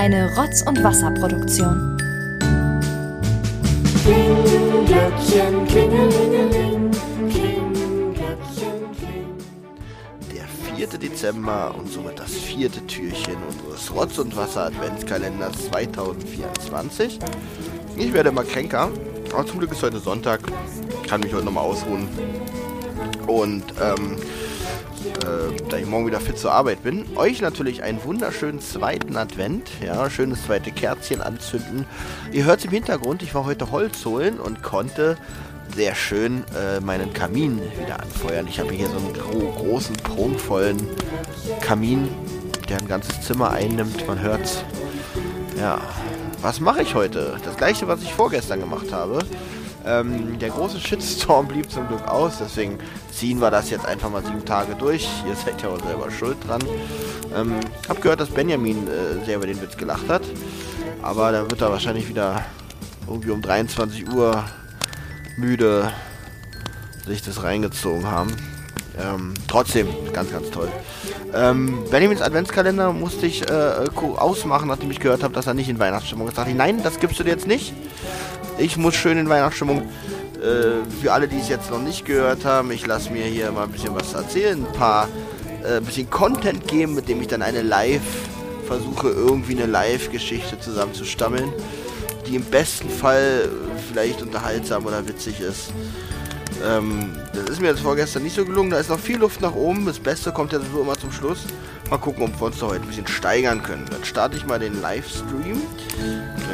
Eine Rotz- und Wasserproduktion. Glöckchen, klingelingeling, kling, Glöckchen, kling. Der 4. Dezember und somit das vierte Türchen unseres Rotz- und Wasser-Adventskalenders 2024. Ich werde immer kränker, aber zum Glück ist heute Sonntag. Kann mich heute nochmal ausruhen. Und ähm, äh, da ich morgen wieder fit zur Arbeit bin, euch natürlich einen wunderschönen zweiten Advent. Ja, schönes zweite Kerzchen anzünden. Ihr hört im Hintergrund, ich war heute Holz holen und konnte sehr schön äh, meinen Kamin wieder anfeuern. Ich habe hier so einen gro großen, prunkvollen Kamin, der ein ganzes Zimmer einnimmt. Man hört's. Ja, was mache ich heute? Das gleiche, was ich vorgestern gemacht habe. Ähm, der große Shitstorm blieb zum Glück aus, deswegen ziehen wir das jetzt einfach mal sieben Tage durch. Ihr seid ja auch selber schuld dran. Ähm, hab gehört, dass Benjamin äh, sehr über den Witz gelacht hat. Aber da wird er wahrscheinlich wieder irgendwie um 23 Uhr müde sich das reingezogen haben. Ähm, trotzdem, ganz, ganz toll. Ähm, Benjamins Adventskalender musste ich äh, ausmachen, nachdem ich gehört habe, dass er nicht in Weihnachtsstimmung ist. Da dachte ich, nein, das gibst du dir jetzt nicht. Ich muss schön in Weihnachtsstimmung. Äh, für alle, die es jetzt noch nicht gehört haben, ich lasse mir hier mal ein bisschen was erzählen, ein paar, äh, bisschen Content geben, mit dem ich dann eine Live versuche, irgendwie eine Live-Geschichte zusammenzustammeln, die im besten Fall vielleicht unterhaltsam oder witzig ist. Ähm, das ist mir jetzt vorgestern nicht so gelungen. Da ist noch viel Luft nach oben. Das Beste kommt ja so immer zum Schluss. Mal gucken, ob wir uns da heute ein bisschen steigern können. Dann starte ich mal den Livestream.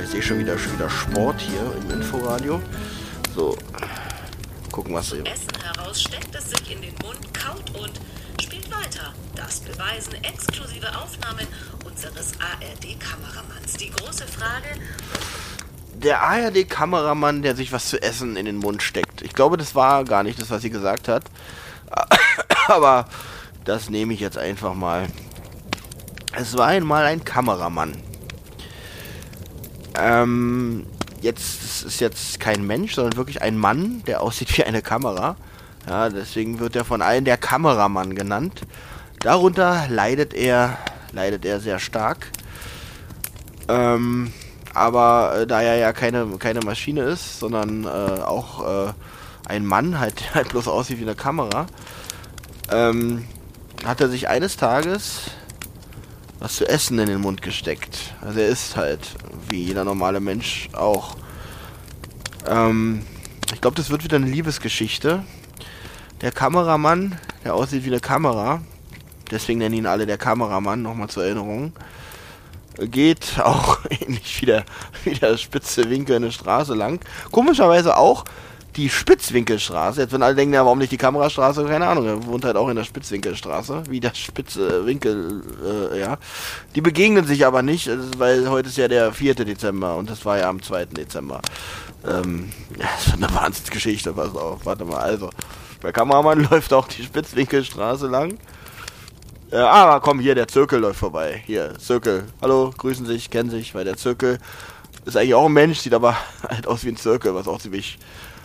Ich sehe schon wieder, schon wieder Sport hier im Inforadio. So, gucken, was hier. Essen heraus steckt es sich in den Mund, kaut und spielt weiter. Das beweisen exklusive Aufnahmen unseres ARD-Kameramanns. Die große Frage, Der ARD-Kameramann, der sich was zu essen in den Mund steckt. Ich glaube, das war gar nicht das, was sie gesagt hat. Aber das nehme ich jetzt einfach mal. Es war einmal ein Kameramann. Ähm, jetzt ist jetzt kein Mensch, sondern wirklich ein Mann, der aussieht wie eine Kamera. Ja, deswegen wird er von allen der Kameramann genannt. Darunter leidet er, leidet er sehr stark. Ähm, aber äh, da er ja keine, keine Maschine ist, sondern äh, auch äh, ein Mann, halt, halt bloß aussieht wie eine Kamera, ähm, hat er sich eines Tages was zu essen in den Mund gesteckt. Also er isst halt, wie jeder normale Mensch auch. Ähm, ich glaube, das wird wieder eine Liebesgeschichte. Der Kameramann, der aussieht wie eine Kamera, deswegen nennen ihn alle der Kameramann, nochmal zur Erinnerung, geht auch ähnlich wie der, wie der spitze Winkel eine Straße lang. Komischerweise auch die Spitzwinkelstraße. Jetzt wenn alle denken, ja, warum nicht die Kamerastraße? Keine Ahnung, er wohnt halt auch in der Spitzwinkelstraße, wie der spitze Winkel, äh, ja. Die begegnen sich aber nicht, äh, weil heute ist ja der 4. Dezember und das war ja am 2. Dezember. Ähm, ja, das ist eine Wahnsinnsgeschichte, pass auf, warte mal, also. Der Kameramann läuft auch die Spitzwinkelstraße lang. Äh, aber komm, hier, der Zirkel läuft vorbei. Hier, Zirkel. Hallo, grüßen sich, kennen sich, weil der Zirkel ist eigentlich auch ein Mensch, sieht aber halt aus wie ein Zirkel, was auch ziemlich,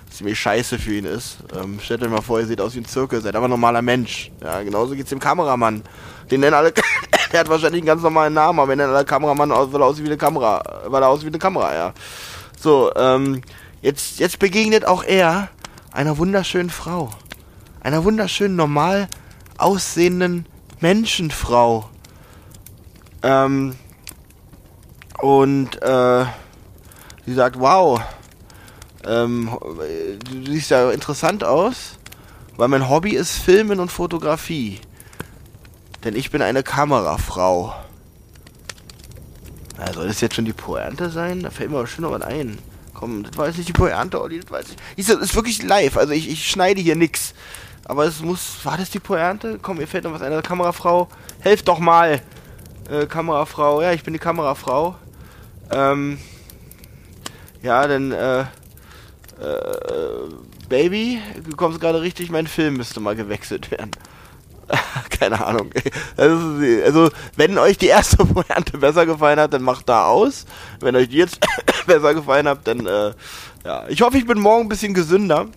ziemlich scheiße für ihn ist. Ähm, stellt euch mal vor, ihr seht aus wie ein Zirkel, seid aber ein normaler Mensch. Ja, genauso geht's dem Kameramann. Den nennen alle, der hat wahrscheinlich einen ganz normalen Namen, aber wir nennen alle Kameramann, weil er aussieht wie eine Kamera, weil er aussieht wie eine Kamera, ja. So, ähm, jetzt, jetzt begegnet auch er einer wunderschönen Frau. Einer wunderschönen, normal aussehenden Menschenfrau. Ähm, und äh, sie sagt, wow, ähm, du siehst ja interessant aus, weil mein Hobby ist Filmen und Fotografie. Denn ich bin eine Kamerafrau. Na, soll das jetzt schon die Pointe sein? Da fällt mir aber schon noch was ein. Komm, das war jetzt nicht die Pointe, Olli, das weiß ich. Das ist wirklich live, also ich, ich schneide hier nix. Aber es muss. War das die Pointe? Komm, mir fällt noch was ein. Kamerafrau. Helft doch mal. Äh, Kamerafrau. Ja, ich bin die Kamerafrau. Ähm. Ja, dann, äh. Äh, Baby, du kommst gerade richtig, mein Film müsste mal gewechselt werden. Keine Ahnung. Also, also, wenn euch die erste Pointe besser gefallen hat, dann macht da aus. Wenn euch die jetzt besser gefallen hat, dann, äh, ja. Ich hoffe, ich bin morgen ein bisschen gesünder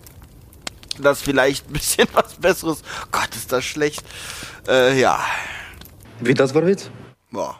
dass vielleicht ein bisschen was Besseres. Gott, ist das schlecht. Äh, ja. Wie das war Witz? Boah.